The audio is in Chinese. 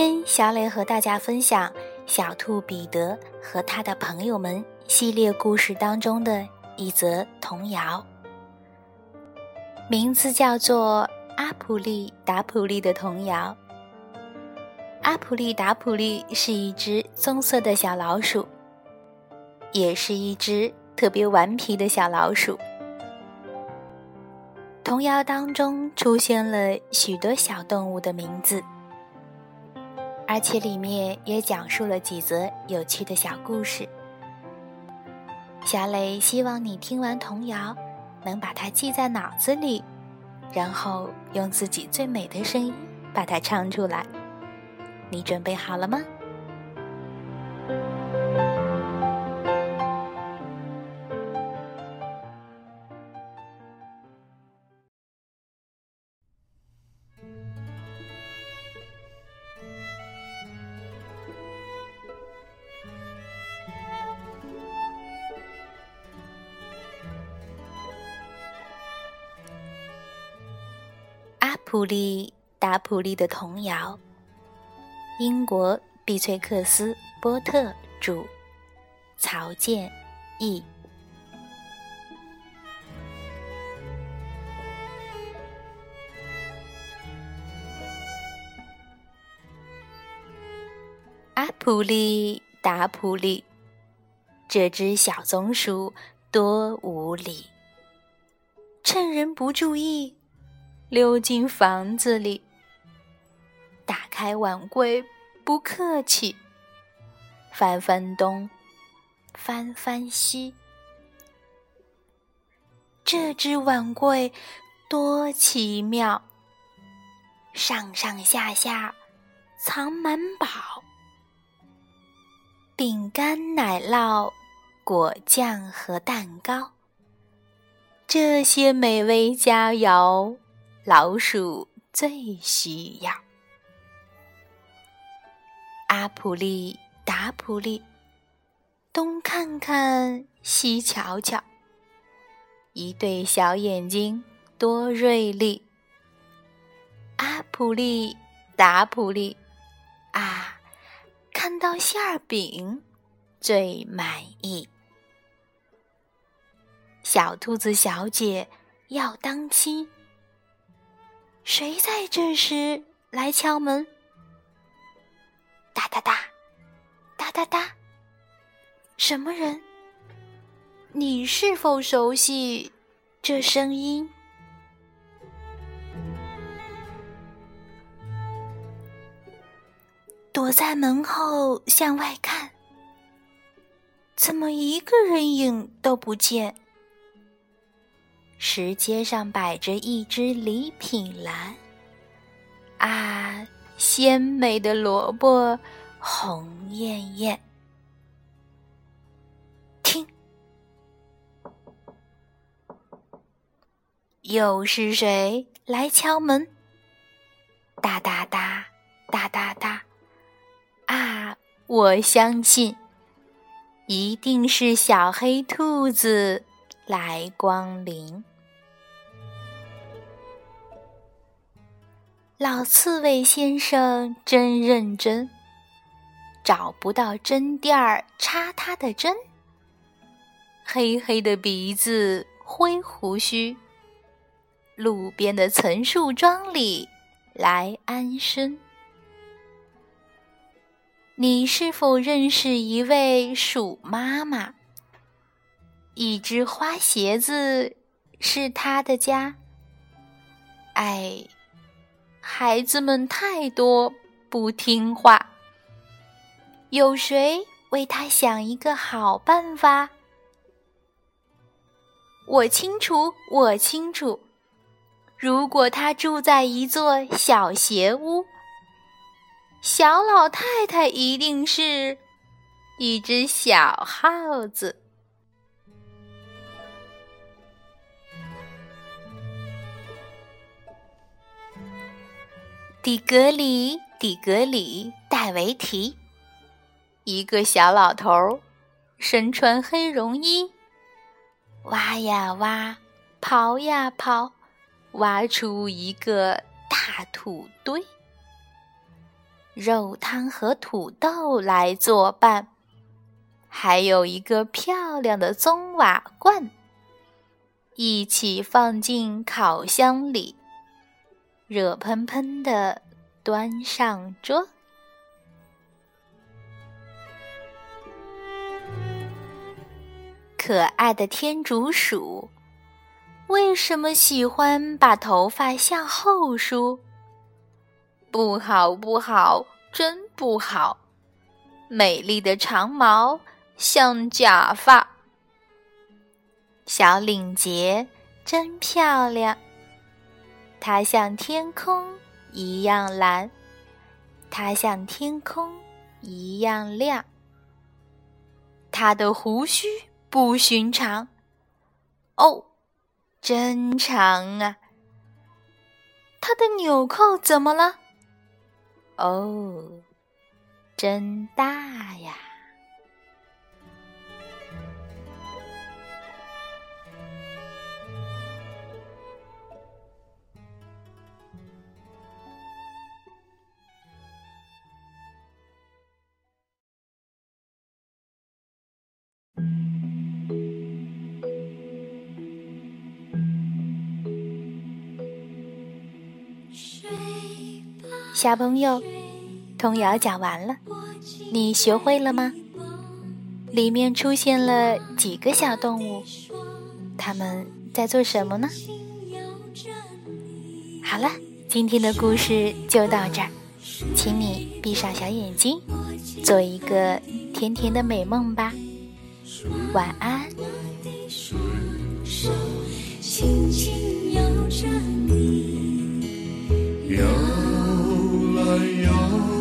天，小磊和大家分享《小兔彼得和他的朋友们》系列故事当中的一则童谣，名字叫做。阿普利达普利的童谣。阿普利达普利是一只棕色的小老鼠，也是一只特别顽皮的小老鼠。童谣当中出现了许多小动物的名字，而且里面也讲述了几则有趣的小故事。小磊希望你听完童谣，能把它记在脑子里。然后用自己最美的声音把它唱出来，你准备好了吗？普利达普利的童谣，英国碧翠克斯波特著，曹健译。阿普利达普利，这只小松鼠多无礼，趁人不注意。溜进房子里，打开碗柜，不客气，翻翻东，翻翻西。这只碗柜多奇妙，上上下下藏满宝，饼干、奶酪、果酱和蛋糕，这些美味佳肴。老鼠最需要。阿普利达普利，东看看，西瞧瞧，一对小眼睛多锐利。阿普利达普利，啊，看到馅儿饼最满意。小兔子小姐要当心。谁在这时来敲门？哒哒哒，哒哒哒。什么人？你是否熟悉这声音？躲在门后向外看，怎么一个人影都不见？石阶上摆着一只礼品篮，啊，鲜美的萝卜，红艳艳。听，又是谁来敲门？哒哒哒，哒哒哒，啊，我相信，一定是小黑兔子来光临。老刺猬先生真认真，找不到针垫儿插他的针。黑黑的鼻子，灰胡须，路边的岑树桩里来安身。你是否认识一位鼠妈妈？一只花鞋子是她的家。哎。孩子们太多，不听话。有谁为他想一个好办法？我清楚，我清楚。如果他住在一座小斜屋，小老太太一定是一只小耗子。底格里，底格里，戴维提，一个小老头，身穿黑绒衣，挖呀挖，刨呀刨，挖出一个大土堆，肉汤和土豆来作伴，还有一个漂亮的棕瓦罐，一起放进烤箱里。热喷喷的端上桌。可爱的天竺鼠，为什么喜欢把头发向后梳？不好，不好，真不好！美丽的长毛像假发，小领结真漂亮。它像天空一样蓝，它像天空一样亮。它的胡须不寻常，哦，真长啊！它的纽扣怎么了？哦，真大呀！小朋友，童谣讲完了，你学会了吗？里面出现了几个小动物，他们在做什么呢？好了，今天的故事就到这儿，请你闭上小眼睛，做一个甜甜的美梦吧，晚安。摇还有